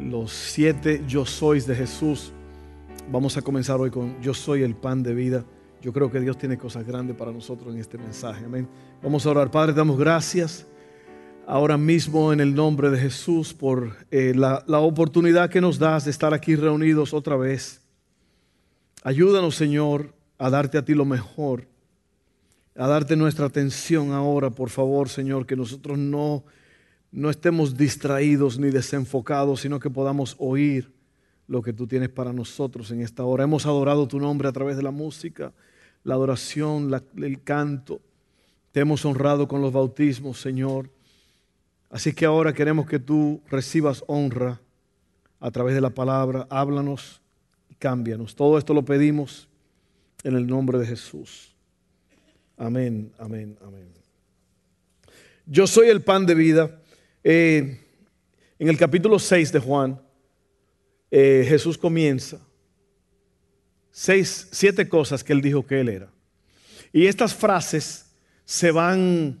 los siete yo sois de Jesús. Vamos a comenzar hoy con yo soy el pan de vida. Yo creo que Dios tiene cosas grandes para nosotros en este mensaje. Amén. Vamos a orar. Padre, damos gracias ahora mismo en el nombre de Jesús por eh, la, la oportunidad que nos das de estar aquí reunidos otra vez. Ayúdanos, Señor, a darte a ti lo mejor, a darte nuestra atención ahora, por favor, Señor, que nosotros no, no estemos distraídos ni desenfocados, sino que podamos oír lo que tú tienes para nosotros en esta hora. Hemos adorado tu nombre a través de la música, la adoración, el canto. Te hemos honrado con los bautismos, Señor. Así que ahora queremos que tú recibas honra a través de la palabra. Háblanos y cámbianos. Todo esto lo pedimos en el nombre de Jesús. Amén, amén, amén. Yo soy el pan de vida. Eh, en el capítulo 6 de Juan, eh, Jesús comienza seis, siete cosas que él dijo que él era. Y estas frases se van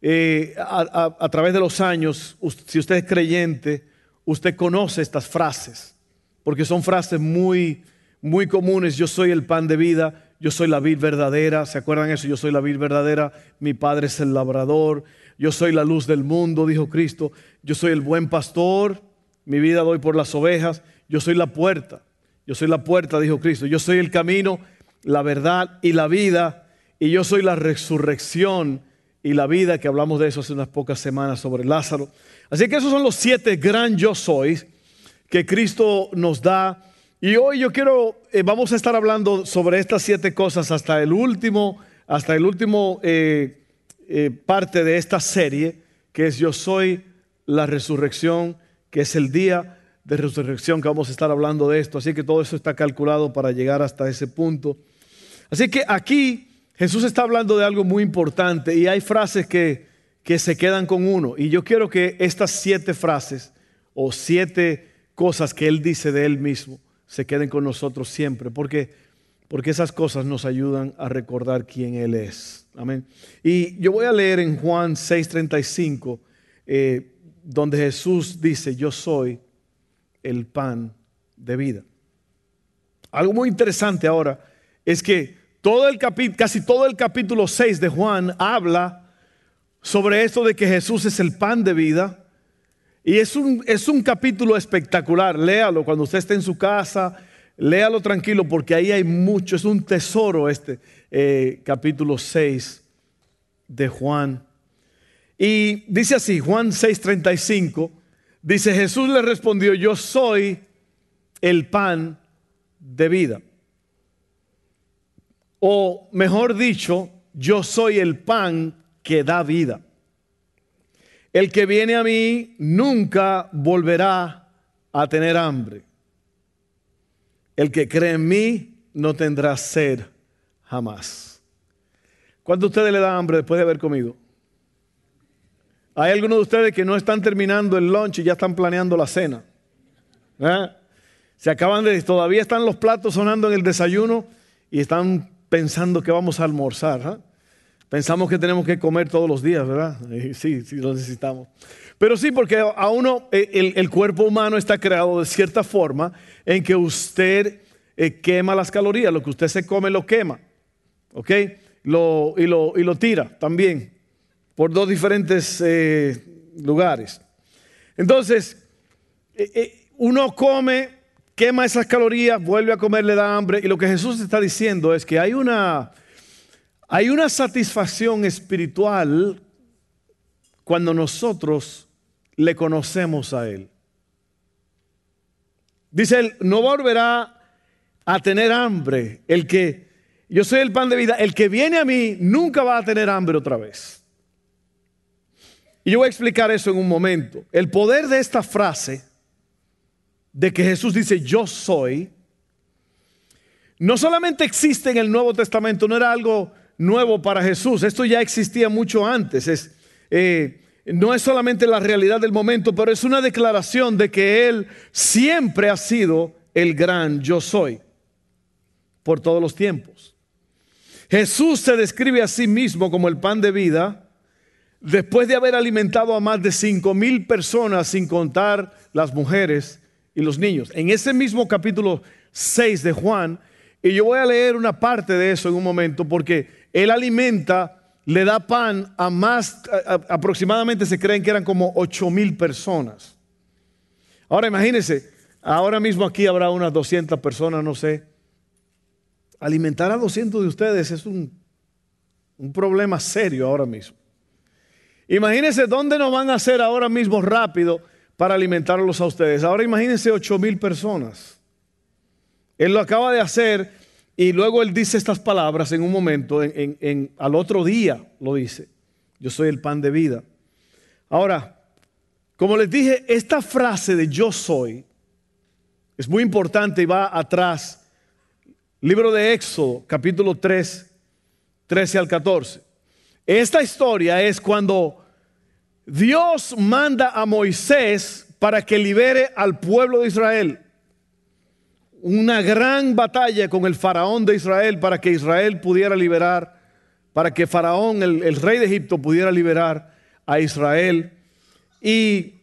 eh, a, través de los años, si usted es creyente, usted conoce estas frases, porque son frases muy, muy comunes. Yo soy el pan de vida, yo soy la vid verdadera, ¿se acuerdan eso? Yo soy la vid verdadera, mi padre es el labrador, yo soy la luz del mundo, dijo Cristo, yo soy el buen pastor, mi vida doy por las ovejas, yo soy la puerta. Yo soy la puerta, dijo Cristo. Yo soy el camino, la verdad y la vida. Y yo soy la resurrección y la vida, que hablamos de eso hace unas pocas semanas sobre Lázaro. Así que esos son los siete gran yo sois que Cristo nos da. Y hoy yo quiero, eh, vamos a estar hablando sobre estas siete cosas hasta el último, hasta el último eh, eh, parte de esta serie, que es yo soy la resurrección, que es el día de resurrección que vamos a estar hablando de esto. Así que todo eso está calculado para llegar hasta ese punto. Así que aquí Jesús está hablando de algo muy importante y hay frases que, que se quedan con uno. Y yo quiero que estas siete frases o siete cosas que Él dice de Él mismo se queden con nosotros siempre, porque, porque esas cosas nos ayudan a recordar quién Él es. Amén. Y yo voy a leer en Juan 6:35, eh, donde Jesús dice, yo soy el pan de vida. Algo muy interesante ahora es que todo el casi todo el capítulo 6 de Juan habla sobre esto de que Jesús es el pan de vida. Y es un, es un capítulo espectacular. Léalo cuando usted esté en su casa. Léalo tranquilo porque ahí hay mucho. Es un tesoro este eh, capítulo 6 de Juan. Y dice así, Juan 6:35. Dice, Jesús le respondió, yo soy el pan de vida. O mejor dicho, yo soy el pan que da vida. El que viene a mí nunca volverá a tener hambre. El que cree en mí no tendrá sed jamás. ¿Cuánto ustedes le da hambre después de haber comido? Hay algunos de ustedes que no están terminando el lunch y ya están planeando la cena. ¿Eh? Se acaban de, todavía están los platos sonando en el desayuno y están pensando que vamos a almorzar. ¿eh? Pensamos que tenemos que comer todos los días, ¿verdad? Sí, sí, lo necesitamos. Pero sí, porque a uno, eh, el, cuerpo humano está creado de cierta forma en que usted quema las calorías, lo que usted se come lo quema, ¿ok? Lo, y, lo, y lo tira también por dos diferentes eh, lugares. Entonces, eh, eh, uno come, quema esas calorías, vuelve a comer, le da hambre. Y lo que Jesús está diciendo es que hay una, hay una satisfacción espiritual cuando nosotros le conocemos a Él. Dice Él, no volverá a tener hambre. El que, yo soy el pan de vida, el que viene a mí nunca va a tener hambre otra vez. Y yo voy a explicar eso en un momento. El poder de esta frase de que Jesús dice yo soy, no solamente existe en el Nuevo Testamento, no era algo nuevo para Jesús, esto ya existía mucho antes, es, eh, no es solamente la realidad del momento, pero es una declaración de que Él siempre ha sido el gran yo soy por todos los tiempos. Jesús se describe a sí mismo como el pan de vida después de haber alimentado a más de cinco mil personas sin contar las mujeres y los niños. En ese mismo capítulo 6 de Juan, y yo voy a leer una parte de eso en un momento porque Él alimenta le da pan a más, aproximadamente se creen que eran como 8 mil personas. Ahora imagínense, ahora mismo aquí habrá unas 200 personas, no sé. Alimentar a 200 de ustedes es un, un problema serio ahora mismo. Imagínense dónde nos van a hacer ahora mismo rápido para alimentarlos a ustedes. Ahora imagínense 8 mil personas. Él lo acaba de hacer y luego él dice estas palabras en un momento, en, al otro día lo dice, yo soy el pan de vida. Ahora, como les dije, esta frase de yo soy es muy importante y va atrás. Libro de Éxodo, capítulo 3, 13 al 14. Esta historia es cuando Dios manda a Moisés para que libere al pueblo de Israel una gran batalla con el faraón de Israel para que Israel pudiera liberar, para que faraón, el, rey de Egipto, pudiera liberar a Israel. Y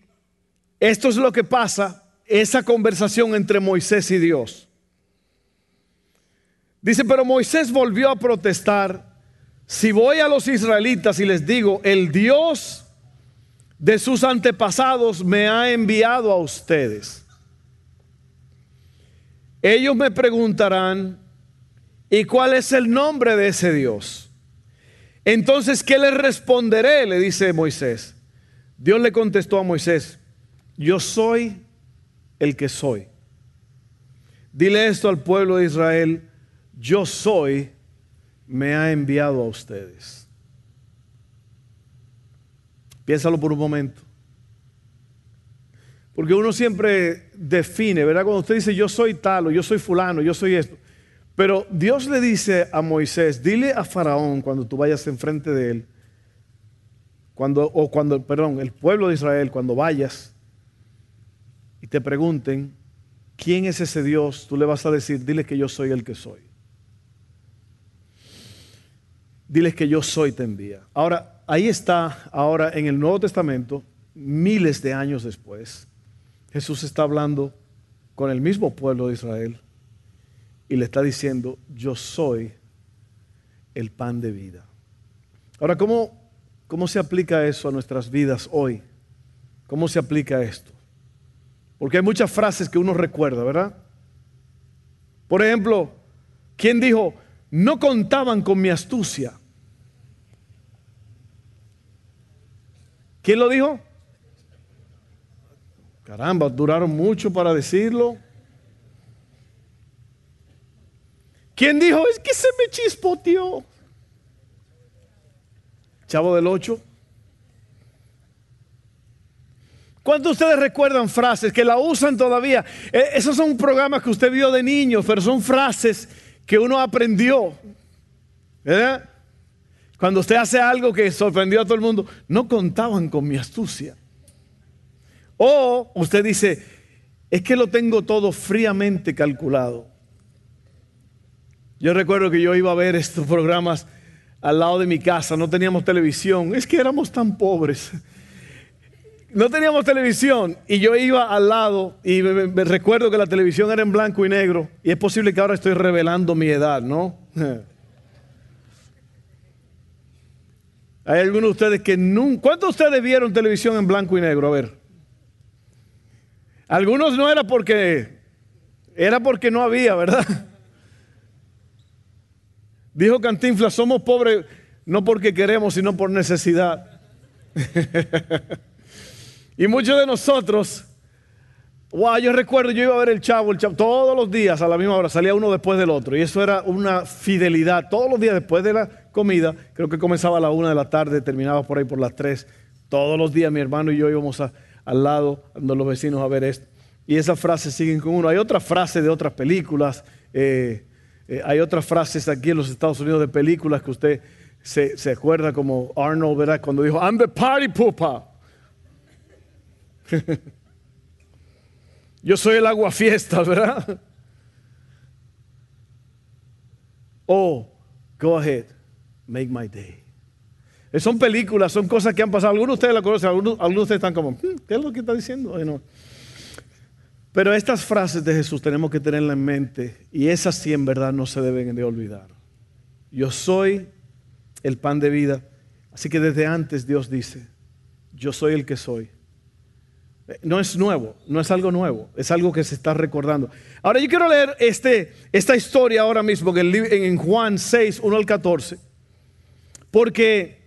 esto es lo que pasa, esa conversación entre Moisés y Dios. Dice, pero Moisés volvió a protestar, si voy a los israelitas y les digo, el Dios de sus antepasados me ha enviado a ustedes ellos me preguntarán, ¿y cuál es el nombre de ese Dios? Entonces, ¿qué le responderé? Le dice Moisés. Dios le contestó a Moisés, yo soy el que soy. Dile esto al pueblo de Israel, yo soy, me ha enviado a ustedes. Piénsalo por un momento. Porque uno siempre define, ¿verdad? Cuando usted dice yo soy tal o yo soy fulano, yo soy esto. Pero Dios le dice a Moisés, dile a Faraón cuando tú vayas enfrente de él, cuando, o cuando, perdón, el pueblo de Israel, cuando vayas y te pregunten, ¿quién es ese Dios? Tú le vas a decir, dile que yo soy el que soy. Diles que yo soy te envía. Ahora, ahí está, ahora en el Nuevo Testamento, miles de años después, Jesús está hablando con el mismo pueblo de Israel y le está diciendo, yo soy el pan de vida. Ahora, ¿cómo, cómo se aplica eso a nuestras vidas hoy? ¿Cómo se aplica esto? Porque hay muchas frases que uno recuerda, ¿verdad? Por ejemplo, ¿quién dijo, no contaban con mi astucia? ¿Quién lo dijo? Caramba, duraron mucho para decirlo. ¿Quién dijo? Es que se me chispoteó. Chavo del 8. ¿Cuántos de ustedes recuerdan frases que la usan todavía? Eh, esos son programas que usted vio de niño, pero son frases que uno aprendió. ¿Verdad? Cuando usted hace algo que sorprendió a todo el mundo, no contaban con mi astucia. O usted dice, es que lo tengo todo fríamente calculado. Yo recuerdo que yo iba a ver estos programas al lado de mi casa, no teníamos televisión, es que éramos tan pobres. No teníamos televisión y yo iba al lado y me, recuerdo que la televisión era en blanco y negro y es posible que ahora estoy revelando mi edad, ¿no? Hay algunos de ustedes que nunca... ¿Cuántos de ustedes vieron televisión en blanco y negro? A ver. Algunos no era porque, era porque no había, ¿verdad? Dijo Cantinflas, somos pobres no porque queremos, sino por necesidad. y muchos de nosotros, wow, yo recuerdo, yo iba a ver el chavo, el chavo, todos los días a la misma hora, salía uno después del otro. Y eso era una fidelidad. Todos los días después de la comida, creo que comenzaba a la una de la tarde, terminaba por ahí por las tres. Todos los días mi hermano y yo íbamos a al lado, de los vecinos a ver esto. y esas frases siguen con uno. Hay otras frases de otras películas, eh, eh, hay otras frases aquí en los Estados Unidos de películas que usted se, se acuerda como Arnold, ¿verdad? Cuando dijo, I'm the party pooper. Yo soy el agua fiesta, ¿verdad? Oh, go ahead, make my day. Son películas, son cosas que han pasado. Algunos de ustedes la conocen, algunos, algunos de ustedes están como, hmm, ¿qué es lo que está diciendo? Pero estas frases de Jesús tenemos que tenerlas en mente y esas sí en verdad no se deben de olvidar. Yo soy el pan de vida. Así que desde antes Dios dice, yo soy el que soy. Eh, no es nuevo, no es algo nuevo, es algo que se está recordando. Ahora yo quiero leer este, esta historia ahora mismo en Juan 6, 1 al 14, porque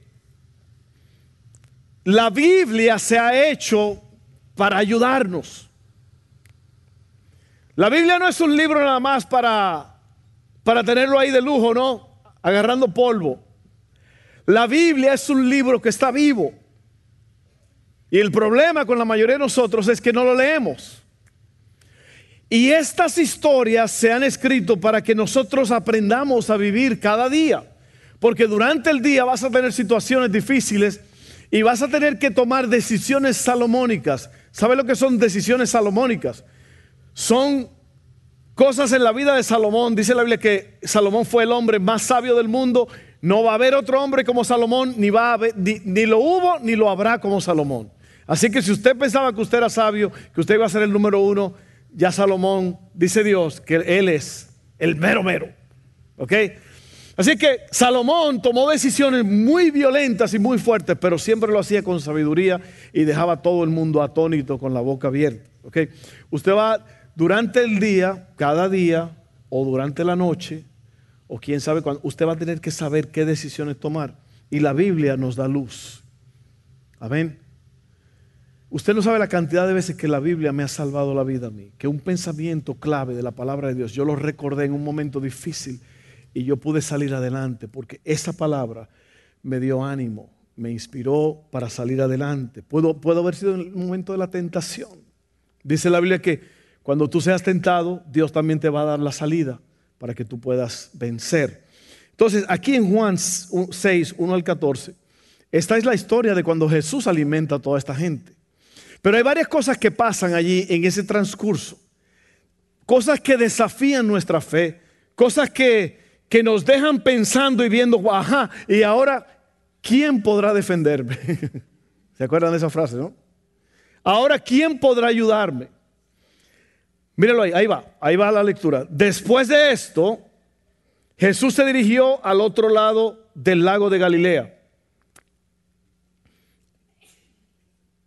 la Biblia se ha hecho para ayudarnos. La Biblia no es un libro nada más para, para tenerlo ahí de lujo, ¿no? Agarrando polvo. La Biblia es un libro que está vivo. Y el problema con la mayoría de nosotros es que no lo leemos. Y estas historias se han escrito para que nosotros aprendamos a vivir cada día. Porque durante el día vas a tener situaciones difíciles y vas a tener que tomar decisiones salomónicas. ¿Sabe lo que son decisiones salomónicas? Son cosas en la vida de Salomón. Dice la Biblia que Salomón fue el hombre más sabio del mundo no va a haber otro hombre como Salomón, ni, va a ni, lo hubo ni lo habrá como Salomón. Así que si usted pensaba que usted era sabio, que usted iba a ser el número uno, ya Salomón, dice Dios, que él es el mero mero. ¿Ok? Así que Salomón tomó decisiones muy violentas y muy fuertes, pero siempre lo hacía con sabiduría y dejaba a todo el mundo atónito con la boca abierta. ¿Ok? Usted va durante el día, cada día, o durante la noche, o quién sabe cuándo, usted va a tener que saber qué decisiones tomar. Y la Biblia nos da luz. Amén. Usted no sabe la cantidad de veces que la Biblia me ha salvado la vida a mí, que un pensamiento clave de la palabra de Dios, yo lo recordé en un momento difícil y yo pude salir adelante, porque esa palabra me dio ánimo, me inspiró para salir adelante. Puedo, puedo haber sido en el momento de la tentación. Dice la Biblia que cuando tú seas tentado, Dios también te va a dar la salida para que tú puedas vencer. Entonces, aquí en Juan 6, 1 al 14, esta es la historia de cuando Jesús alimenta a toda esta gente. Pero hay varias cosas que pasan allí en ese transcurso. Cosas que desafían nuestra fe, cosas que, que nos dejan pensando y viendo, ajá, y ahora, ¿quién podrá defenderme? ¿Se acuerdan de esa frase, no? Ahora, ¿quién podrá ayudarme? Míralo ahí, ahí va, ahí va la lectura. Después de esto, Jesús se dirigió al otro lado del lago de Galilea,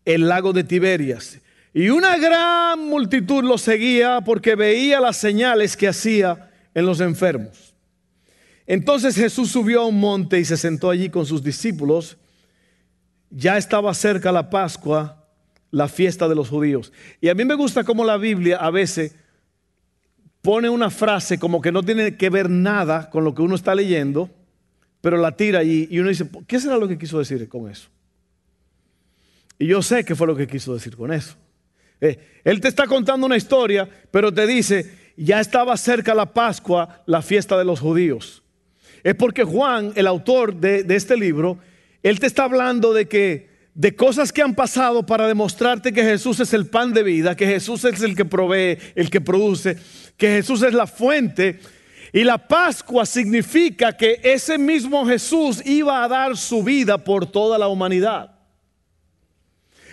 el lago de Tiberias. Y una gran multitud lo seguía porque veía las señales que hacía en los enfermos. Entonces Jesús subió a un monte y se sentó allí con sus discípulos. Ya estaba cerca la Pascua la fiesta de los judíos. Y a mí me gusta cómo la Biblia a veces pone una frase como que no tiene que ver nada con lo que uno está leyendo, pero la tira allí y uno dice, ¿qué será lo que quiso decir con eso? Y yo sé qué fue lo que quiso decir con eso. Eh, él te está contando una historia, pero te dice, ya estaba cerca la Pascua, la fiesta de los judíos. Es porque Juan, el autor de, este libro, él te está hablando de que de cosas que han pasado para demostrarte que Jesús es el pan de vida, que Jesús es el que provee, el que produce, que Jesús es la fuente. Y la Pascua significa que ese mismo Jesús iba a dar su vida por toda la humanidad.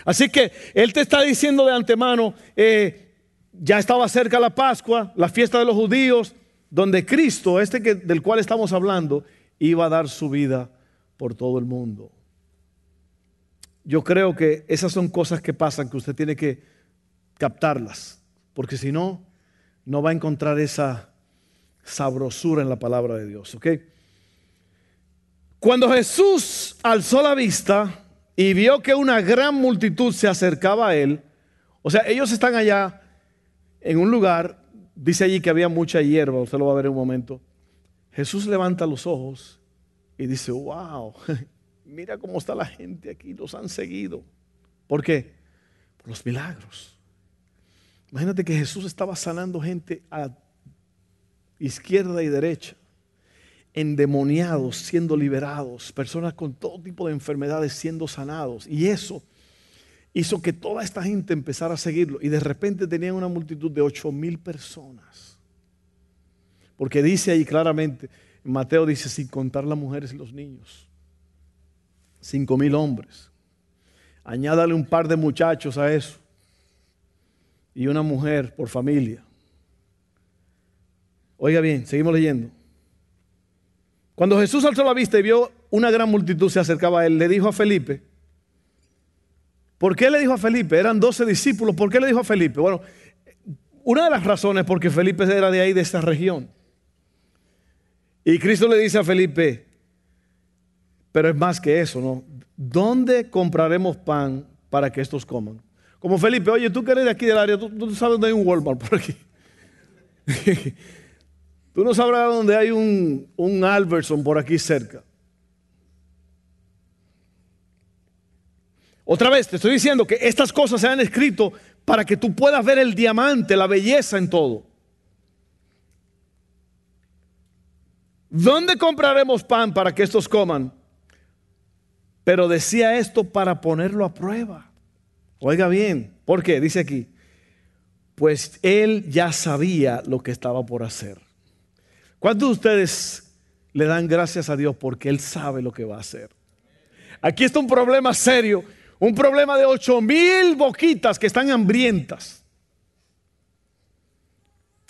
Así que Él te está diciendo de antemano, eh, ya estaba cerca la Pascua, la fiesta de los judíos, donde Cristo, este que, del cual estamos hablando, iba a dar su vida por todo el mundo. Yo creo que esas son cosas que pasan que usted tiene que captarlas, porque si no, no va a encontrar esa sabrosura en la palabra de Dios. ¿ok? Cuando Jesús alzó la vista y vio que una gran multitud se acercaba a él, o sea, ellos están allá en un lugar, dice allí que había mucha hierba, usted lo va a ver en un momento. Jesús levanta los ojos y dice, wow, mira cómo está la gente aquí, los han seguido. ¿Por qué? Por los milagros. Imagínate que Jesús estaba sanando gente a izquierda y derecha, endemoniados siendo liberados, personas con todo tipo de enfermedades siendo sanados. Y eso hizo que toda esta gente empezara a seguirlo. Y de repente tenían una multitud de ocho mil personas. Porque dice ahí claramente, Mateo dice, sin contar las mujeres y los niños, cinco mil hombres. Añádale un par de muchachos a eso. Y una mujer por familia. Oiga bien, seguimos leyendo. Cuando Jesús alzó la vista y vio una gran multitud se acercaba a él, le dijo a Felipe, ¿por qué le dijo a Felipe? Eran doce discípulos, ¿por qué le dijo a Felipe? Bueno, una de las razones es porque Felipe era de ahí, de esta región. Y Cristo le dice a Felipe, pero es más que eso, ¿no? ¿Dónde compraremos pan para que estos coman? Como Felipe, oye, tú que eres de aquí del área, tú, sabes dónde hay un Walmart por aquí. tú no sabrás dónde hay un, un Albertson por aquí cerca. Otra vez, te estoy diciendo que estas cosas se han escrito para que tú puedas ver el diamante, la belleza en todo. ¿Dónde compraremos pan para que estos coman? Pero decía esto para ponerlo a prueba. Oiga bien, ¿por qué? Dice aquí, pues él ya sabía lo que estaba por hacer. ¿Cuántos de ustedes le dan gracias a Dios porque él sabe lo que va a hacer? Aquí está un problema serio, un problema de ocho mil boquitas que están hambrientas.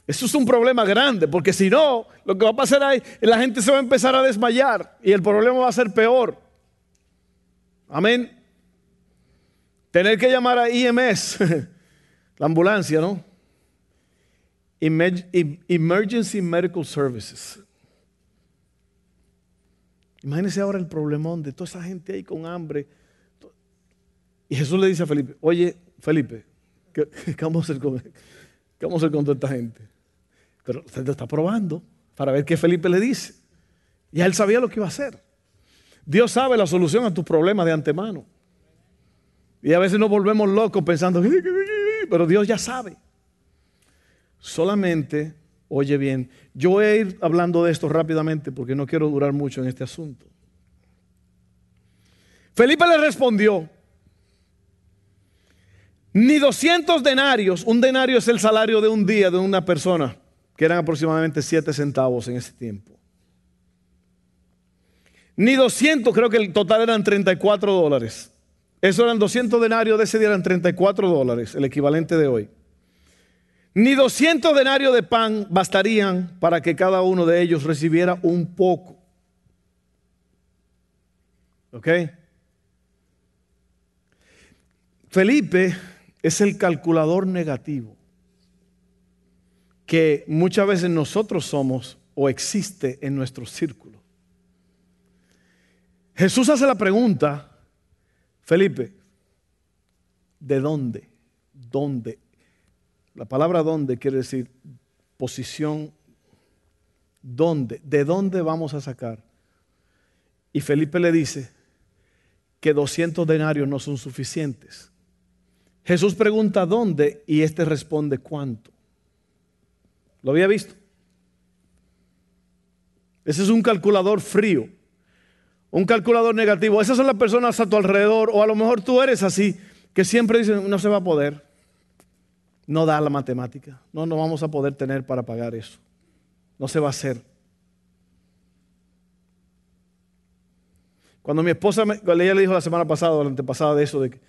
Eso es un problema grande, porque si no, lo que va a pasar ahí, la gente se va a empezar a desmayar y el problema va a ser peor. Amén. Tener que llamar a IMS, la ambulancia, ¿no? Emergency Medical Services. Imagínense ahora el problemón de toda esa gente ahí con hambre. Y Jesús le dice a Felipe, oye, Felipe, ¿qué, vamos a hacer con, qué vamos a hacer con toda esta gente? Pero usted está probando para ver qué Felipe le dice. Y él sabía lo que iba a hacer. Dios sabe la solución a tus problemas de antemano. Y a veces nos volvemos locos pensando, pero Dios ya sabe. Solamente, oye bien, yo voy a ir hablando de esto rápidamente porque no quiero durar mucho en este asunto. Felipe le respondió, ni 200 denarios, un denario es el salario de un día de una persona que eran aproximadamente 7 centavos en ese tiempo. Ni 200, creo que el total eran 34 dólares. Eso eran 200 denarios de ese día, eran 34 dólares, el equivalente de hoy. Ni 200 denarios de pan bastarían para que cada uno de ellos recibiera un poco. ¿Ok? Felipe es el calculador negativo que muchas veces nosotros somos o existe en nuestro círculo. Jesús hace la pregunta, Felipe, ¿de dónde? ¿Dónde? La palabra dónde quiere decir posición. ¿Dónde? ¿De dónde vamos a sacar? Y Felipe le dice que 200 denarios no son suficientes. Jesús pregunta dónde y este responde cuánto. ¿Lo había visto? Ese es un calculador frío, un calculador negativo. Esas son las personas a tu alrededor, o a lo mejor tú eres así, que siempre dicen, no se va a poder, no da la matemática, no, no vamos a poder tener para pagar eso, no se va a hacer. Cuando mi esposa, me, ella le dijo la semana pasada o la antepasada de eso, de que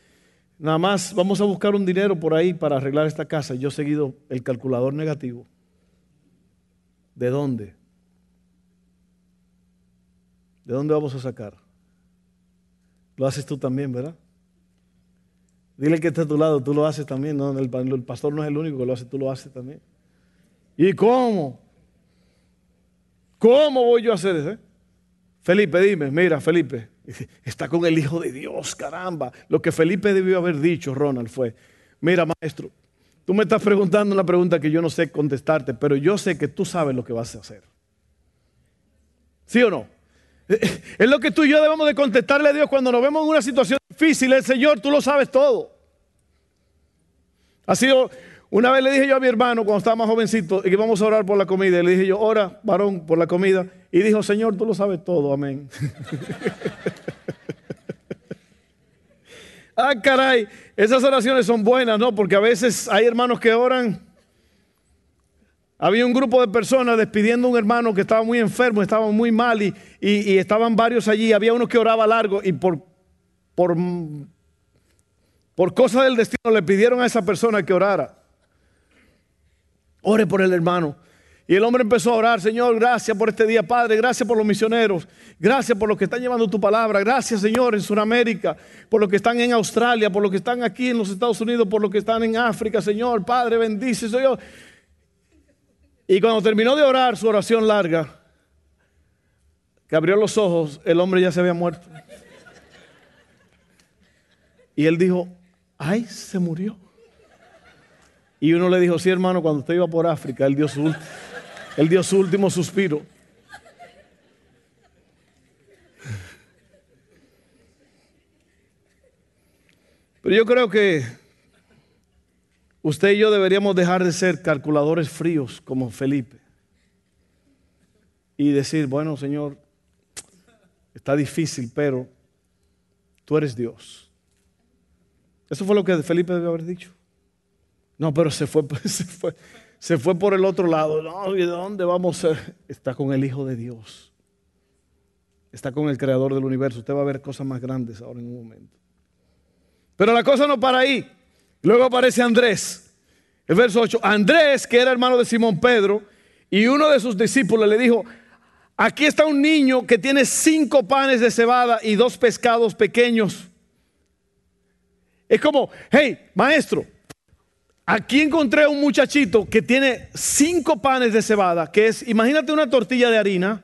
nada más vamos a buscar un dinero por ahí para arreglar esta casa, yo he seguido el calculador negativo. ¿De dónde? ¿De dónde vamos a sacar? Lo haces tú también, ¿verdad? Dile que está a tu lado, tú lo haces también. No, el, pastor no es el único que lo hace, tú lo haces también. ¿Y cómo? ¿Cómo voy yo a hacer eso? Felipe, dime, mira, Felipe, está con el Hijo de Dios, caramba. Lo que Felipe debió haber dicho, Ronald, fue, mira, maestro, Tú me estás preguntando una pregunta que yo no sé contestarte, pero yo sé que tú sabes lo que vas a hacer. ¿Sí o no? Es lo que tú y yo debemos de contestarle a Dios cuando nos vemos en una situación difícil. El Señor, tú lo sabes todo. Ha sido una vez le dije yo a mi hermano cuando estaba más jovencito y que íbamos a orar por la comida, y le dije yo, ora, varón, por la comida. Y dijo, Señor, tú lo sabes todo, amén. ah, caray, esas oraciones son buenas, ¿no? Porque a veces hay hermanos que oran. Había un grupo de personas despidiendo a un hermano que estaba muy enfermo, estaba muy mal y, y estaban varios allí. Había uno que oraba largo y por, por, por cosa del destino le pidieron a esa persona que orara. Ore por el hermano. Y el hombre empezó a orar, Señor, gracias por este día, Padre, gracias por los misioneros, gracias por los que están llevando tu palabra, gracias, Señor, en Sudamérica, por los que están en Australia, por los que están aquí en los Estados Unidos, por los que están en África, Señor, Padre, bendice, Señor. Y cuando terminó de orar su oración larga, que abrió los ojos, el hombre ya se había muerto. Y él dijo, ay, se murió. Y uno le dijo, sí hermano, cuando usted iba por África, él dio su, él dio su último suspiro. Pero yo creo que usted y yo deberíamos dejar de ser calculadores fríos como Felipe. Y decir, bueno Señor, está difícil, pero tú eres Dios. Eso fue lo que Felipe debe haber dicho. No, pero se fue, se fue, se fue por el otro lado. No, ¿y de dónde vamos? Está con el Hijo de Dios. Está con el Creador del universo. Usted va a ver cosas más grandes ahora en un momento. Pero la cosa no para ahí. Luego aparece Andrés. El verso 8. Andrés, que era hermano de Simón Pedro, y uno de sus discípulos le dijo, aquí está un niño que tiene cinco panes de cebada y dos pescados pequeños. Es como, hey, maestro, Aquí encontré un muchachito que tiene cinco panes de cebada, que es, imagínate una tortilla de harina,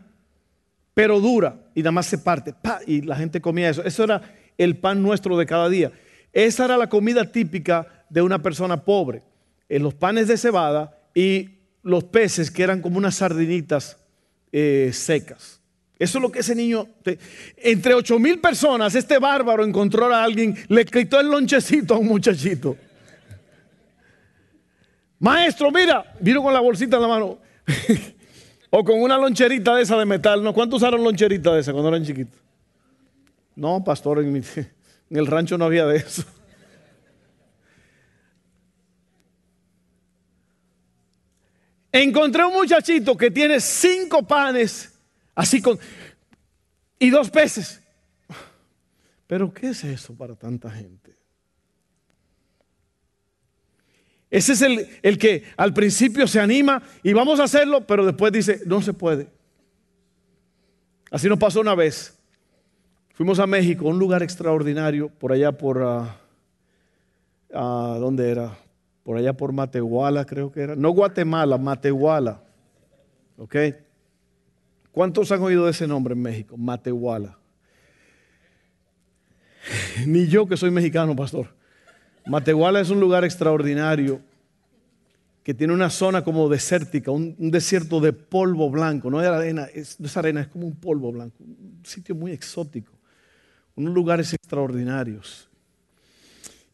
pero dura, y nada más se parte, y la gente comía eso. Eso era el pan nuestro de cada día. Esa era la comida típica de una persona pobre. En eh, los panes de cebada y los peces que eran como unas sardinitas eh, secas. Eso es lo que ese niño, entre ocho mil personas, este bárbaro encontró a alguien, le quitó el lonchecito a un muchachito. Maestro, mira, vino con la bolsita en la mano. o con una loncherita de esa de metal. ¿no? ¿Cuántos usaron loncherita de esa cuando eran chiquitos? No, pastor, en, en el rancho no había de eso. Encontré un muchachito que tiene cinco panes, así con, y dos peces. Pero ¿qué es eso para tanta gente? Ese es el, que al principio se anima y vamos a hacerlo, pero después dice, no se puede. Así nos pasó una vez. Fuimos a México, un lugar extraordinario, por allá por... Ah, ¿Dónde era? Por allá por Matehuala, creo que era. No Guatemala, Matehuala. ¿Ok? ¿Cuántos han oído de ese nombre en México? Matehuala. Ni yo que soy mexicano, pastor. Matehuala es un lugar extraordinario que tiene una zona como desértica, un, desierto de polvo blanco, no es arena, es, arena, es como un polvo blanco, un sitio muy exótico, unos lugares extraordinarios.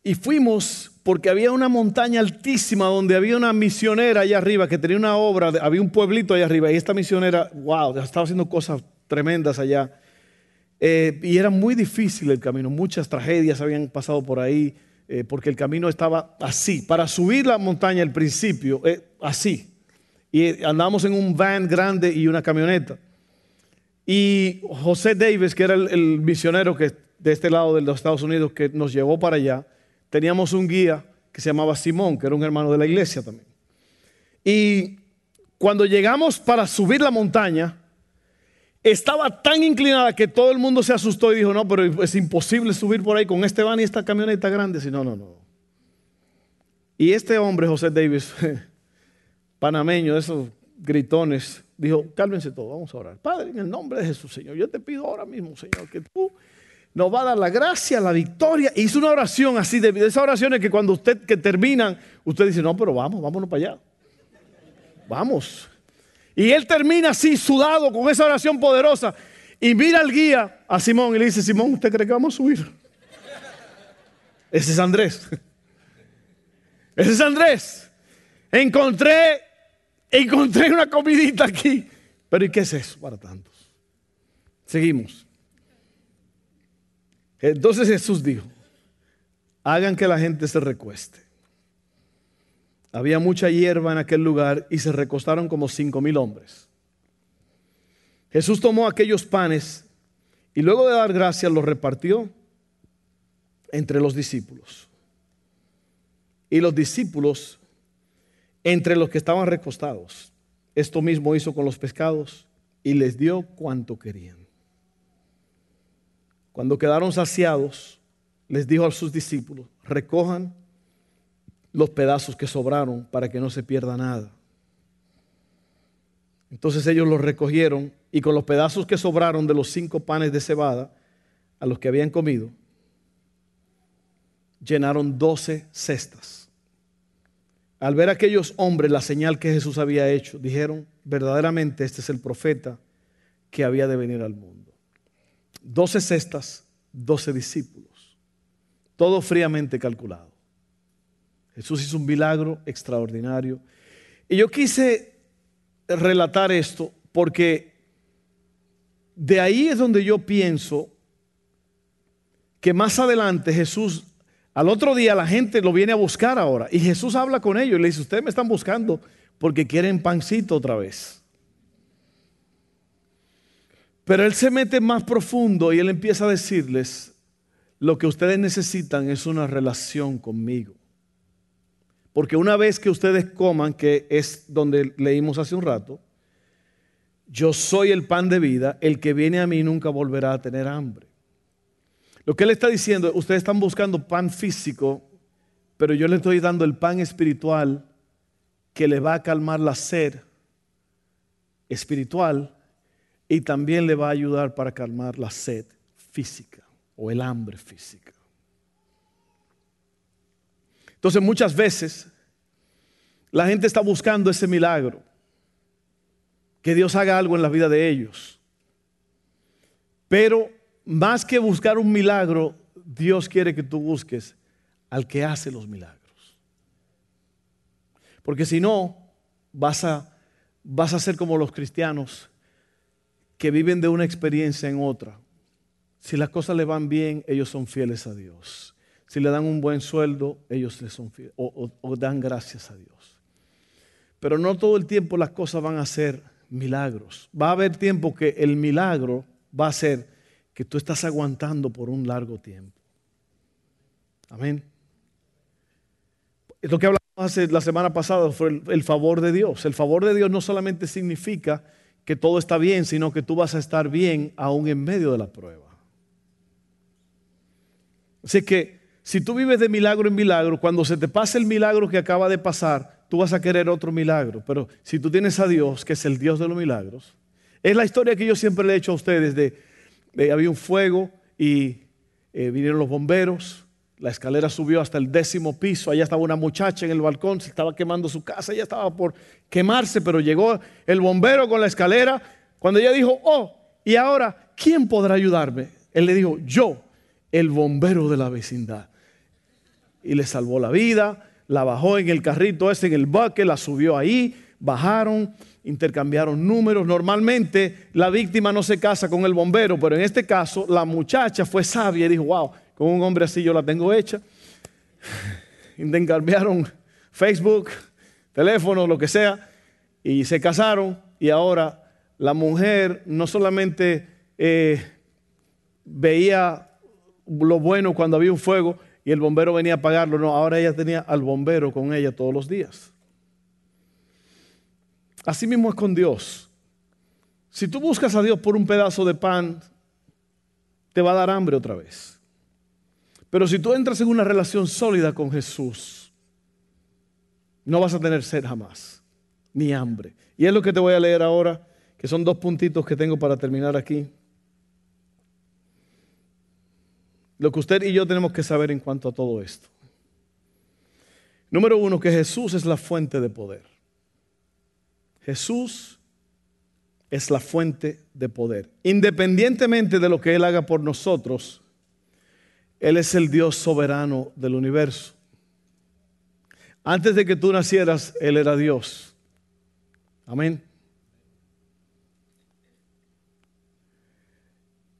Y fuimos porque había una montaña altísima donde había una misionera allá arriba que tenía una obra, había un pueblito allá arriba y esta misionera, wow, estaba haciendo cosas tremendas allá. Eh, y era muy difícil el camino, muchas tragedias habían pasado por ahí. Eh, porque el camino estaba así. Para subir la montaña al principio, eh, así. Y andamos en un van grande y una camioneta. Y José Davis, que era el, misionero que, de este lado de los Estados Unidos que nos llevó para allá, teníamos un guía que se llamaba Simón, que era un hermano de la iglesia también. Y cuando llegamos para subir la montaña, estaba tan inclinada que todo el mundo se asustó y dijo, no, pero es imposible subir por ahí con este van y esta camioneta grande. Si no, no, no. Y este hombre, José Davis, panameño, de esos gritones, dijo, cálmense todos, vamos a orar. Padre, en el nombre de Jesús, Señor, yo te pido ahora mismo, Señor, que tú nos va a dar la gracia, la victoria. hizo una oración así, de, esas oraciones que cuando usted, que terminan, usted dice, no, pero vamos, vámonos para allá. Vamos. Y él termina así, sudado, con esa oración poderosa. Y mira al guía, a Simón, y le dice, Simón, ¿usted cree que vamos a subir? Ese es Andrés. Ese es Andrés. encontré, encontré una comidita aquí. Pero ¿y qué es eso para tantos? Seguimos. Entonces Jesús dijo, hagan que la gente se recueste. Había mucha hierba en aquel lugar y se recostaron como cinco mil hombres. Jesús tomó aquellos panes y luego de dar gracias los repartió entre los discípulos. Y los discípulos entre los que estaban recostados. Esto mismo hizo con los pescados y les dio cuanto querían. Cuando quedaron saciados, les dijo a sus discípulos, recojan los pedazos que sobraron para que no se pierda nada. Entonces ellos los recogieron y con los pedazos que sobraron de los cinco panes de cebada a los que habían comido, llenaron doce cestas. Al ver aquellos hombres la señal que Jesús había hecho, dijeron, verdaderamente este es el profeta que había de venir al mundo. Doce cestas, doce discípulos, todo fríamente calculado. Jesús hizo un milagro extraordinario. Y yo quise relatar esto porque de ahí es donde yo pienso que más adelante Jesús, al otro día la gente lo viene a buscar ahora. Y Jesús habla con ellos y le dice, ustedes me están buscando porque quieren pancito otra vez. Pero él se mete más profundo y él empieza a decirles, lo que ustedes necesitan es una relación conmigo. Porque una vez que ustedes coman, que es donde leímos hace un rato, yo soy el pan de vida, el que viene a mí nunca volverá a tener hambre. Lo que él está diciendo, ustedes están buscando pan físico, pero yo les estoy dando el pan espiritual que le va a calmar la sed espiritual y también le va a ayudar para calmar la sed física o el hambre física. Entonces muchas veces la gente está buscando ese milagro, que Dios haga algo en la vida de ellos. Pero más que buscar un milagro, Dios quiere que tú busques al que hace los milagros. Porque si no, vas a, vas a ser como los cristianos que viven de una experiencia en otra. Si las cosas le van bien, ellos son fieles a Dios. Si le dan un buen sueldo, ellos le son fieles o, dan gracias a Dios. Pero no todo el tiempo las cosas van a ser milagros. Va a haber tiempo que el milagro va a ser que tú estás aguantando por un largo tiempo. Amén. Lo que hablamos hace, la semana pasada fue el, el favor de Dios. El favor de Dios no solamente significa que todo está bien, sino que tú vas a estar bien aún en medio de la prueba. Así que si tú vives de milagro en milagro, cuando se te pase el milagro que acaba de pasar, tú vas a querer otro milagro. Pero si tú tienes a Dios, que es el Dios de los milagros, es la historia que yo siempre le he hecho a ustedes de, había un fuego y eh, vinieron los bomberos, la escalera subió hasta el décimo piso, allá estaba una muchacha en el balcón, se estaba quemando su casa, ella estaba por quemarse, pero llegó el bombero con la escalera. Cuando ella dijo, oh, y ahora, ¿quién podrá ayudarme? Él le dijo, yo, el bombero de la vecindad y le salvó la vida. La bajó en el carrito ese, en el buque, la subió ahí, bajaron, intercambiaron números. Normalmente la víctima no se casa con el bombero, pero en este caso la muchacha fue sabia y dijo, wow, con un hombre así yo la tengo hecha. Intercambiaron Facebook, teléfono, lo que sea, y se casaron y ahora la mujer no solamente eh, veía lo bueno cuando había un fuego, y el bombero venía a apagarlo. No, ahora ella tenía al bombero con ella todos los días. Así mismo es con Dios. Si tú buscas a Dios por un pedazo de pan, te va a dar hambre otra vez. Pero si tú entras en una relación sólida con Jesús, no vas a tener sed jamás, ni hambre. Y es lo que te voy a leer ahora, que son dos puntitos que tengo para terminar aquí. Lo que usted y yo tenemos que saber en cuanto a todo esto. Número uno, que Jesús es la fuente de poder. Jesús es la fuente de poder. Independientemente de lo que Él haga por nosotros, Él es el Dios soberano del universo. Antes de que tú nacieras, Él era Dios. Amén.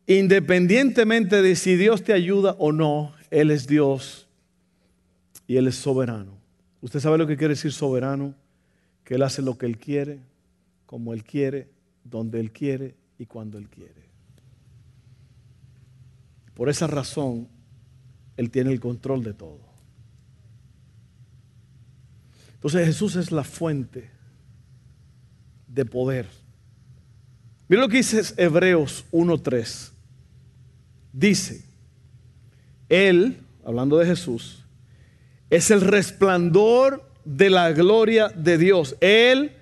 Independientemente de si Dios te ayuda o no, Él es Dios y Él es soberano. ¿Usted sabe lo que quiere decir soberano? Que Él hace lo que Él quiere, como Él quiere, donde Él quiere y cuando Él quiere. Por esa razón, Él tiene el control de todo. Entonces Jesús es la fuente de poder. Mira lo que dice Hebreos 1.3. Dice, Él, hablando de Jesús, es el resplandor de la gloria de Dios. Él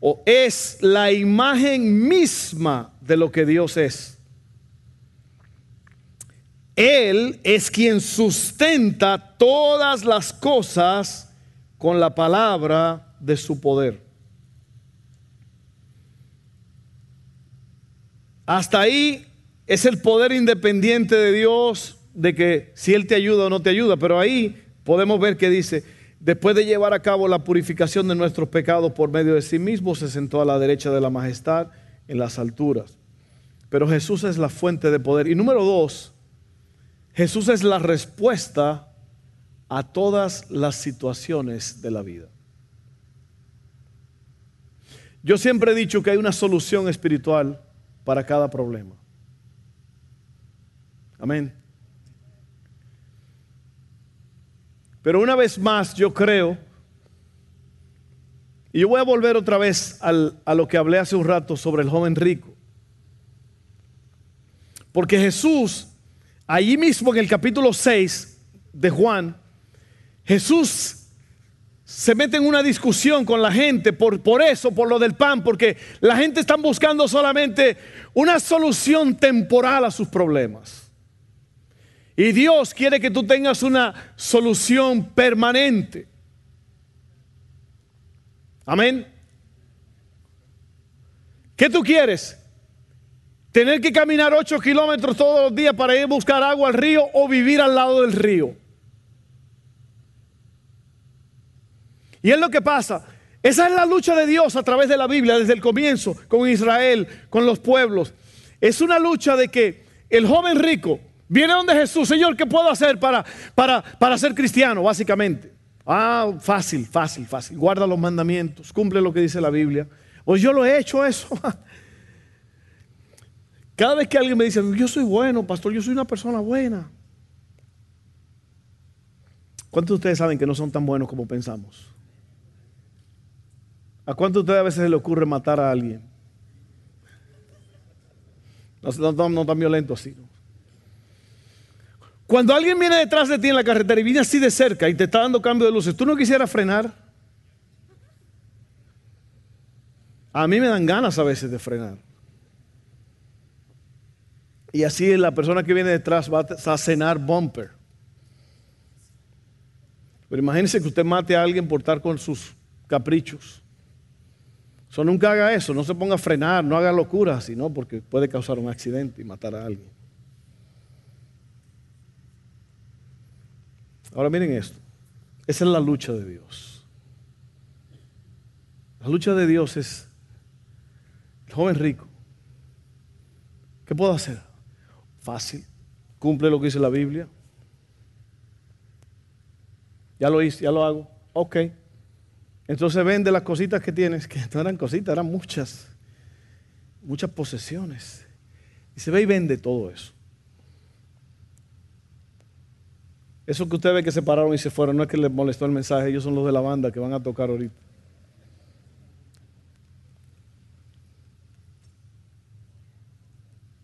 o es la imagen misma de lo que Dios es. Él es quien sustenta todas las cosas con la palabra de su poder. Hasta ahí es el poder independiente de Dios de que si Él te ayuda o no te ayuda, pero ahí podemos ver que dice, después de llevar a cabo la purificación de nuestros pecados por medio de sí mismo, se sentó a la derecha de la majestad en las alturas. Pero Jesús es la fuente de poder. Y número dos, Jesús es la respuesta a todas las situaciones de la vida. Yo siempre he dicho que hay una solución espiritual para cada problema. Amén. Pero una vez más yo creo, y yo voy a volver otra vez a lo que hablé hace un rato sobre el joven rico. Porque Jesús, allí mismo en el capítulo 6 de Juan, Jesús se mete en una discusión con la gente por, por eso, por lo del pan, porque la gente está buscando solamente una solución temporal a sus problemas. Y Dios quiere que tú tengas una solución permanente. Amén. ¿Qué tú quieres? ¿Tener que caminar ocho kilómetros todos los días para ir a buscar agua al río o vivir al lado del río? Y es lo que pasa. Esa es la lucha de Dios a través de la Biblia desde el comienzo, con Israel, con los pueblos. Es una lucha de que el joven rico viene donde Jesús, Señor, ¿qué puedo hacer para, para, para ser cristiano? Básicamente. Ah, fácil, fácil, fácil. Guarda los mandamientos, cumple lo que dice la Biblia. Pues yo lo he hecho eso. Cada vez que alguien me dice, yo soy bueno, pastor, yo soy una persona buena. ¿Cuántos de ustedes saben que no son tan buenos como pensamos? ¿A cuánto ustedes a veces se le ocurre matar a alguien? No, tan violento así. Cuando alguien viene detrás de ti en la carretera y viene así de cerca y te está dando cambio de luces, ¿tú no quisieras frenar? A mí me dan ganas a veces de frenar. Y así la persona que viene detrás va a cenar bumper. Pero imagínese que usted mate a alguien por estar con sus caprichos. So, nunca haga eso, no se ponga a frenar, no haga locuras, sino porque puede causar un accidente y matar a alguien. Ahora miren esto, esa es la lucha de Dios. La lucha de Dios es el joven rico. ¿Qué puedo hacer? Fácil, cumple lo que dice la Biblia. Ya lo hice, ya lo hago. Ok. Entonces vende las cositas que tienes, que no eran cositas, eran muchas, muchas posesiones. Y se ve y vende todo eso. Eso que usted ve que se pararon y se fueron, no es que les molestó el mensaje, ellos son los de la banda que van a tocar ahorita.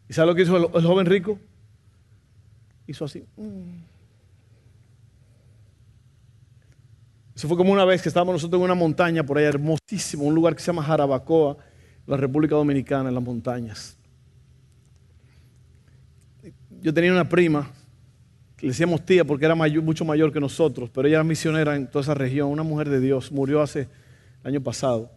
¿Y sabe lo que hizo el, joven rico? Hizo así. Eso fue como una vez que estábamos nosotros en una montaña por ahí hermosísimo, un lugar que se llama Jarabacoa, la República Dominicana, en las montañas. Yo tenía una prima, le decíamos tía porque era mucho mayor que nosotros, pero ella era misionera en toda esa región, una mujer de Dios, murió hace el año pasado.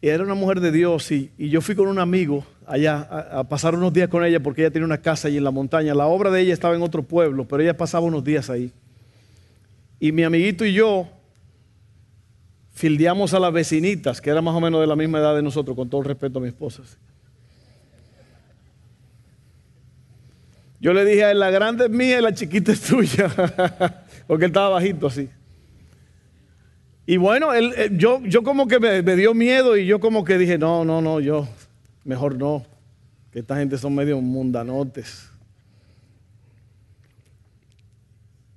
era una mujer de Dios y, yo fui con un amigo allá a, pasar unos días con ella porque ella tenía una casa ahí en la montaña. La obra de ella estaba en otro pueblo, pero ella pasaba unos días ahí. Y mi amiguito y yo fildeamos a las vecinitas, que eran más o menos de la misma edad de nosotros, con todo el respeto a mi esposa. Yo le dije a él, la grande es mía y la chiquita es tuya, porque él estaba bajito así. Y bueno, él, eh, yo, yo como que me, me, dio miedo y yo como que dije, no, no, no, yo, mejor no, que esta gente son medio mundanotes.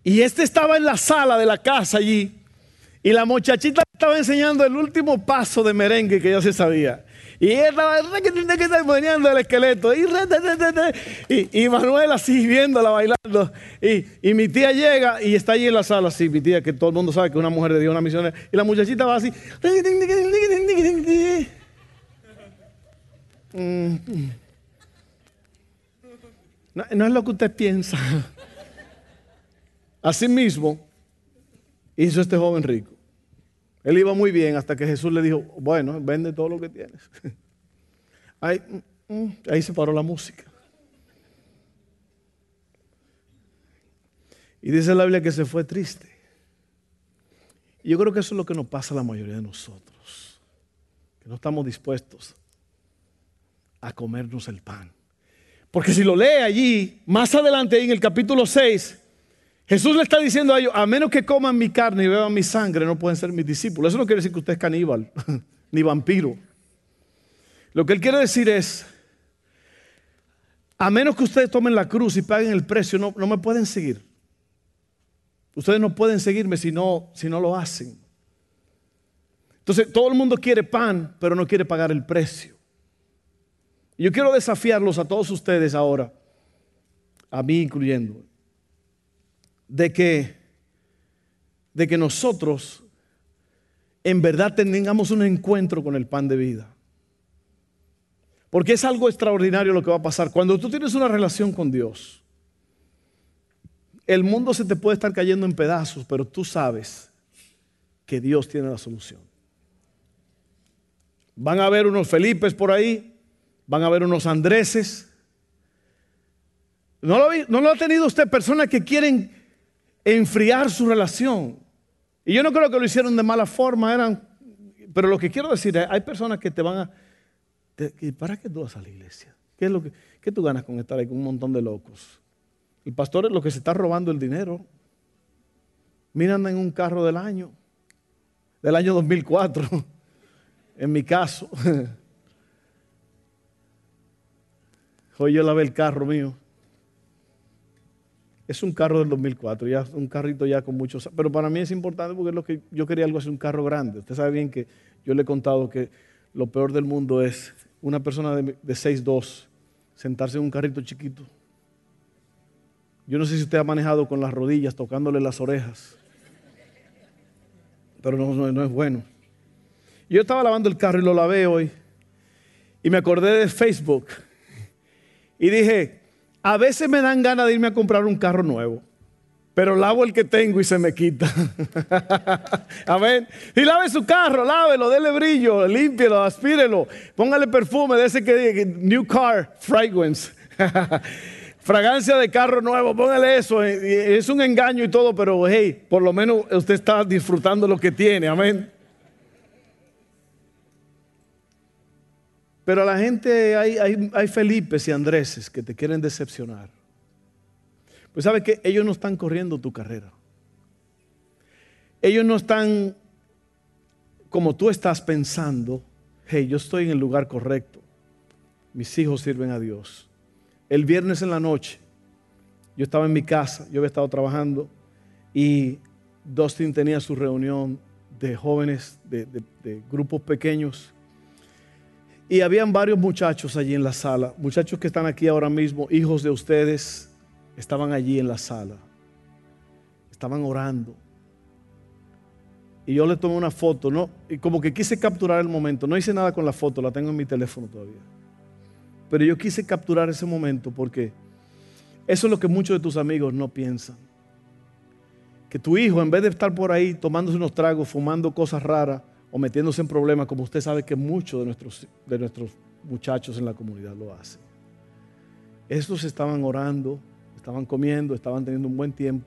Y este estaba en la sala de la casa allí y la muchachita estaba enseñando el último paso de merengue que ya se sabía. Y ella estaba poniendo el esqueleto. Y, y, Manuel así viéndola bailando. Y, y, mi tía llega y está allí en la sala, así, mi tía, que todo el mundo sabe que es una mujer de Dios, una misionera. Y la muchachita va así. No, no es lo que usted piensa. Así mismo hizo este joven rico. Él iba muy bien hasta que Jesús le dijo, bueno, vende todo lo que tienes. Ahí, mm, mm, ahí se paró la música. Y dice la Biblia que se fue triste. Y yo creo que eso es lo que nos pasa a la mayoría de nosotros. Que no estamos dispuestos a comernos el pan. Porque si lo lee allí, más adelante en el capítulo 6, Jesús le está diciendo a ellos, a menos que coman mi carne y beban mi sangre, no pueden ser mis discípulos. Eso no quiere decir que usted es caníbal, ni vampiro. Lo que él quiere decir es, a menos que ustedes tomen la cruz y paguen el precio, no, no me pueden seguir. Ustedes no pueden seguirme si no, si no lo hacen. Entonces, todo el mundo quiere pan, pero no quiere pagar el precio. Y yo quiero desafiarlos a todos ustedes ahora, a mí incluyendo, de que, de que nosotros en verdad tengamos un encuentro con el pan de vida. Porque es algo extraordinario lo que va a pasar. Cuando tú tienes una relación con Dios, el mundo se te puede estar cayendo en pedazos, pero tú sabes que Dios tiene la solución. Van a haber unos Felipes por ahí, van a haber unos Andreses. ¿No lo, ¿No lo ha tenido usted personas que quieren enfriar su relación? Y yo no creo que lo hicieron de mala forma, eran, pero lo que quiero decir es, hay personas que te van a ¿Para qué tú vas a la iglesia? ¿Qué, es lo que, ¿Qué tú ganas con estar ahí con un montón de locos? El pastor es lo que se está robando el dinero. Mira, anda en un carro del año, del año 2004, en mi caso. Hoy yo lavé el carro mío. Es un carro del 2004, ya un carrito ya con muchos... Pero para mí es importante porque lo que yo quería algo así, un carro grande. Usted sabe bien que yo le he contado que lo peor del mundo es una persona de, de 6'2 sentarse en un carrito chiquito. Yo no sé si usted ha manejado con las rodillas, tocándole las orejas, pero no, no, es bueno. Yo estaba lavando el carro y lo lavé hoy y me acordé de Facebook y dije, a veces me dan ganas de irme a comprar un carro nuevo pero lavo el que tengo y se me quita. Amén. Y lave su carro, lávelo, dele brillo, límpielo, aspírelo, póngale perfume de ese que New Car Fragrance. Fragancia de carro nuevo, póngale eso. Es un engaño y todo, pero hey, por lo menos usted está disfrutando lo que tiene. Amén. Pero a la gente hay, hay, hay Felipes y Andréses que te quieren decepcionar. Pues sabe que ellos no están corriendo tu carrera. Ellos no están como tú estás pensando, hey, yo estoy en el lugar correcto. Mis hijos sirven a Dios. El viernes en la noche, yo estaba en mi casa, yo había estado trabajando y Dustin tenía su reunión de jóvenes, de grupos pequeños. Y habían varios muchachos allí en la sala, muchachos que están aquí ahora mismo, hijos de ustedes, estaban allí en la sala, estaban orando. Y yo le tomé una foto, ¿no? Y como que quise capturar el momento. No hice nada con la foto, la tengo en mi teléfono todavía. Pero yo quise capturar ese momento porque eso es lo que muchos de tus amigos no piensan. Que tu hijo, en vez de estar por ahí tomándose unos tragos, fumando cosas raras o metiéndose en problemas, como usted sabe que muchos de nuestros, de nuestros muchachos en la comunidad lo hacen. Estos estaban orando, estaban comiendo, estaban teniendo un buen tiempo.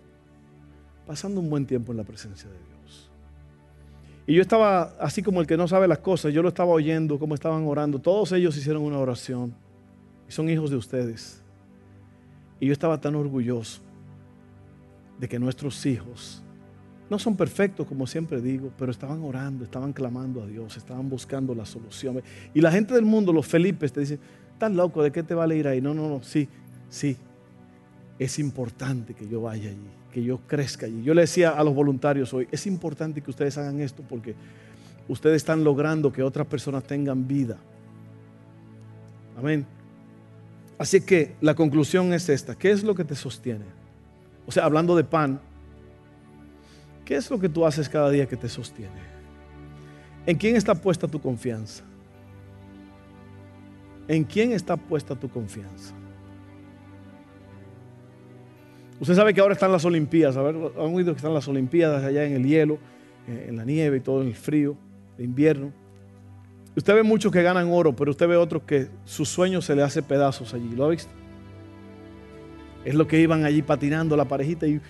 pasando un buen tiempo en la presencia de Dios. Y yo estaba, así como el que no sabe las cosas, yo lo estaba oyendo, cómo estaban orando. Todos ellos hicieron una oración. Y son hijos de ustedes. Y yo estaba tan orgulloso de que nuestros hijos no son perfectos, como siempre digo, pero estaban orando, estaban clamando a Dios, estaban buscando la solución. Y la gente del mundo, los Felipes, te dicen, estás loco, ¿de qué te vale ir ahí? No, no, no, sí, sí. Es importante que yo vaya allí, que yo crezca allí. Yo le decía a los voluntarios hoy, es importante que ustedes hagan esto porque ustedes están logrando que otras personas tengan vida. Amén. Así que la conclusión es esta. ¿Qué es lo que te sostiene? O sea, hablando de pan, ¿qué es lo que tú haces cada día que te sostiene? ¿En quién está puesta tu confianza? ¿En quién está puesta tu confianza? Usted sabe que ahora están las Olimpiadas. ¿Han oído que están las Olimpiadas allá en el hielo, en la nieve y todo en el frío de invierno? Usted ve muchos que ganan oro, pero usted ve otros que su sueño se le hace pedazos allí. ¿Lo ha visto? Es lo que iban allí patinando la parejita y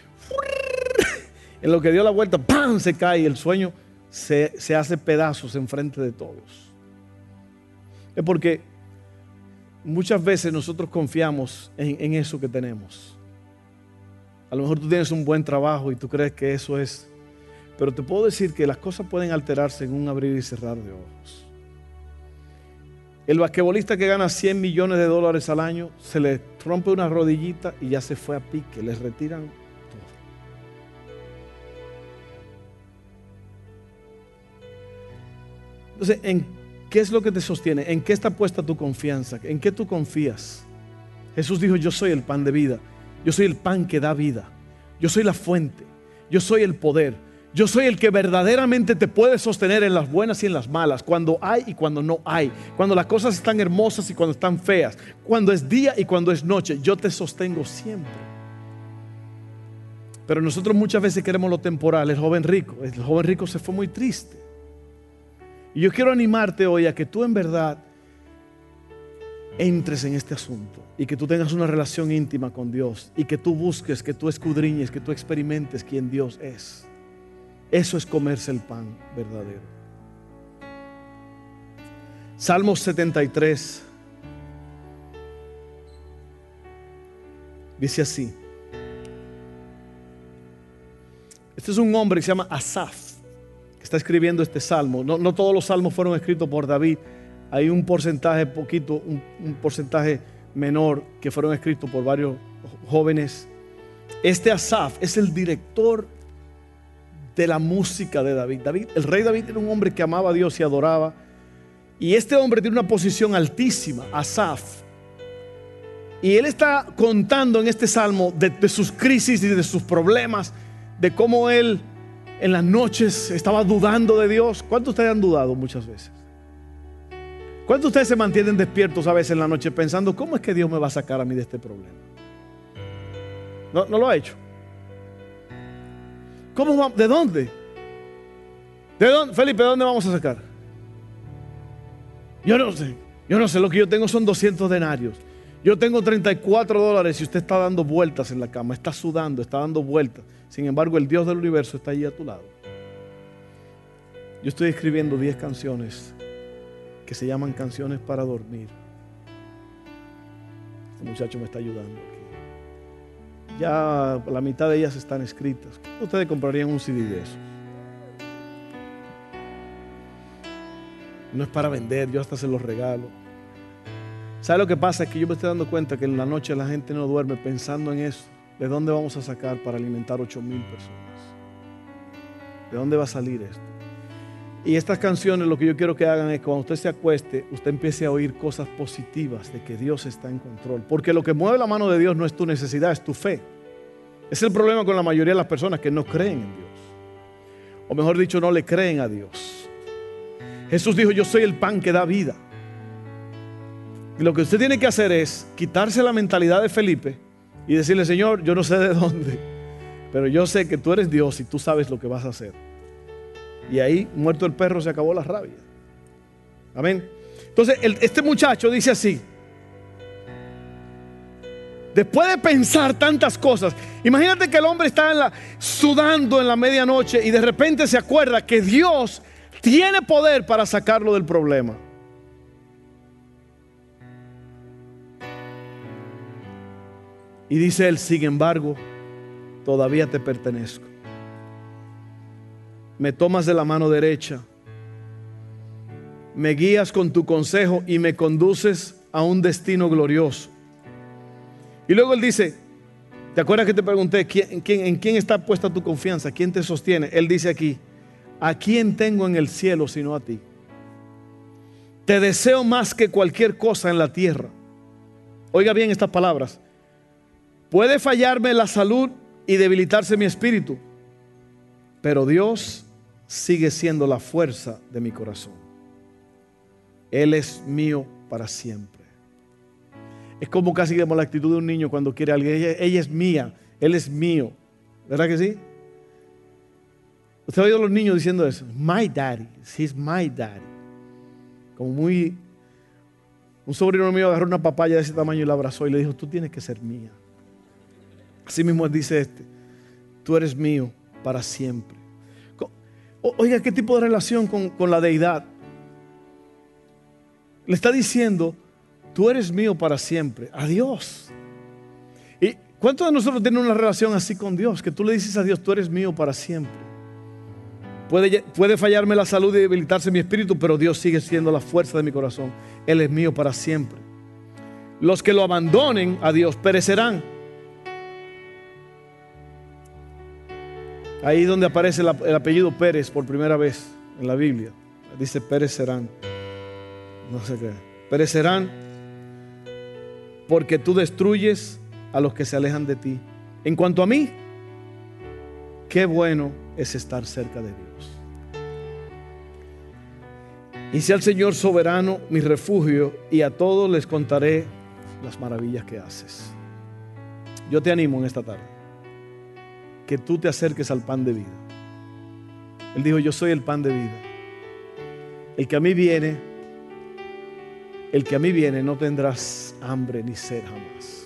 en lo que dio la vuelta, ¡pam! se cae y el sueño se, hace pedazos enfrente de todos. Es porque muchas veces nosotros confiamos en, en eso que tenemos. A lo mejor tú tienes un buen trabajo y tú crees que eso es. Pero te puedo decir que las cosas pueden alterarse en un abrir y cerrar de ojos. El basquetbolista que gana 100 millones de dólares al año se le rompe una rodillita y ya se fue a pique, les retiran Entonces, ¿en qué es lo que te sostiene? ¿En qué está puesta tu confianza? ¿En qué tú confías? Jesús dijo, yo soy el pan de vida, yo soy el pan que da vida, yo soy la fuente, yo soy el poder. Yo soy el que verdaderamente te puede sostener en las buenas y en las malas, cuando hay y cuando no hay, cuando las cosas están hermosas y cuando están feas, cuando es día y cuando es noche. Yo te sostengo siempre. Pero nosotros muchas veces queremos lo temporal, el joven rico. El joven rico se fue muy triste. Y yo quiero animarte hoy a que tú en verdad entres en este asunto y que tú tengas una relación íntima con Dios y que tú busques, que tú escudriñes, que tú experimentes quién Dios es. Eso es comerse el pan verdadero. Salmos 73 dice así. Este es un hombre que se llama Asaf, está escribiendo este salmo. No, todos los salmos fueron escritos por David. Hay un porcentaje poquito, un, porcentaje menor que fueron escritos por varios jóvenes. Este Asaf es el director de la música de David. David. El rey David era un hombre que amaba a Dios y adoraba. Y este hombre tiene una posición altísima, Asaf. Y él está contando en este salmo de, sus crisis y de sus problemas, de cómo él en las noches estaba dudando de Dios. ¿Cuántos de ustedes han dudado muchas veces? ¿Cuántos de ustedes se mantienen despiertos a veces en la noche pensando, ¿cómo es que Dios me va a sacar a mí de este problema? ¿No, no lo ha hecho? ¿Cómo vamos? ¿De dónde? ¿De dónde? Felipe, ¿de dónde vamos a sacar? Yo no sé. Yo no sé, lo que yo tengo son 200 denarios. Yo tengo 34 dólares y usted está dando vueltas en la cama, está sudando, está dando vueltas. Sin embargo, el Dios del universo está allí a tu lado. Yo estoy escribiendo 10 canciones que se llaman canciones para dormir. Este muchacho me está ayudando. Ya la mitad de ellas están escritas. Ustedes comprarían un CD de eso. No es para vender, yo hasta se los regalo. ¿Sabe lo que pasa? Es que yo me estoy dando cuenta que en la noche la gente no duerme pensando en eso. ¿De dónde vamos a sacar para alimentar 8 mil personas? ¿De dónde va a salir esto? Y estas canciones lo que yo quiero que hagan es que cuando usted se acueste, usted empiece a oír cosas positivas de que Dios está en control. Porque lo que mueve la mano de Dios no es tu necesidad, es tu fe. Es el problema con la mayoría de las personas que no creen en Dios. O mejor dicho, no le creen a Dios. Jesús dijo, yo soy el pan que da vida. Y lo que usted tiene que hacer es quitarse la mentalidad de Felipe y decirle, Señor, yo no sé de dónde, pero yo sé que tú eres Dios y tú sabes lo que vas a hacer. Y ahí, muerto el perro, se acabó la rabia. Amén. Entonces, este muchacho dice así. Después de pensar tantas cosas, imagínate que el hombre está sudando en la medianoche y de repente se acuerda que Dios tiene poder para sacarlo del problema. Y dice él, sin embargo, todavía te pertenezco. Me tomas de la mano derecha, me guías con tu consejo y me conduces a un destino glorioso. Y luego él dice, ¿te acuerdas que te pregunté ¿quién, en quién está puesta tu confianza? ¿Quién te sostiene? Él dice aquí, ¿a quién tengo en el cielo sino a ti? Te deseo más que cualquier cosa en la tierra. Oiga bien estas palabras. Puede fallarme la salud y debilitarse mi espíritu, pero Dios sigue siendo la fuerza de mi corazón. Él es mío para siempre. Es como casi como la actitud de un niño cuando quiere a alguien. Ella, es mía, él es mío. ¿Verdad que sí? Usted ha oído a los niños diciendo eso. My daddy, he's my daddy. Como muy... Un sobrino mío agarró una papaya de ese tamaño y la abrazó y le dijo, tú tienes que ser mía. Así mismo dice este, tú eres mío para siempre. Oiga, ¿qué tipo de relación con, con la deidad? Le está diciendo, tú eres mío para siempre, a Dios. ¿Y cuántos de nosotros tienen una relación así con Dios? Que tú le dices a Dios, tú eres mío para siempre. Puede, puede fallarme la salud y debilitarse mi espíritu, pero Dios sigue siendo la fuerza de mi corazón. Él es mío para siempre. Los que lo abandonen a Dios perecerán. Ahí donde aparece el, apellido Pérez por primera vez en la Biblia. Dice perecerán. No sé qué. Perecerán porque tú destruyes a los que se alejan de ti. En cuanto a mí, qué bueno es estar cerca de Dios. Y sea el Señor soberano mi refugio y a todos les contaré las maravillas que haces. Yo te animo en esta tarde que tú te acerques al pan de vida. Él dijo, yo soy el pan de vida. El que a mí viene, el que a mí viene no tendrás hambre ni sed jamás.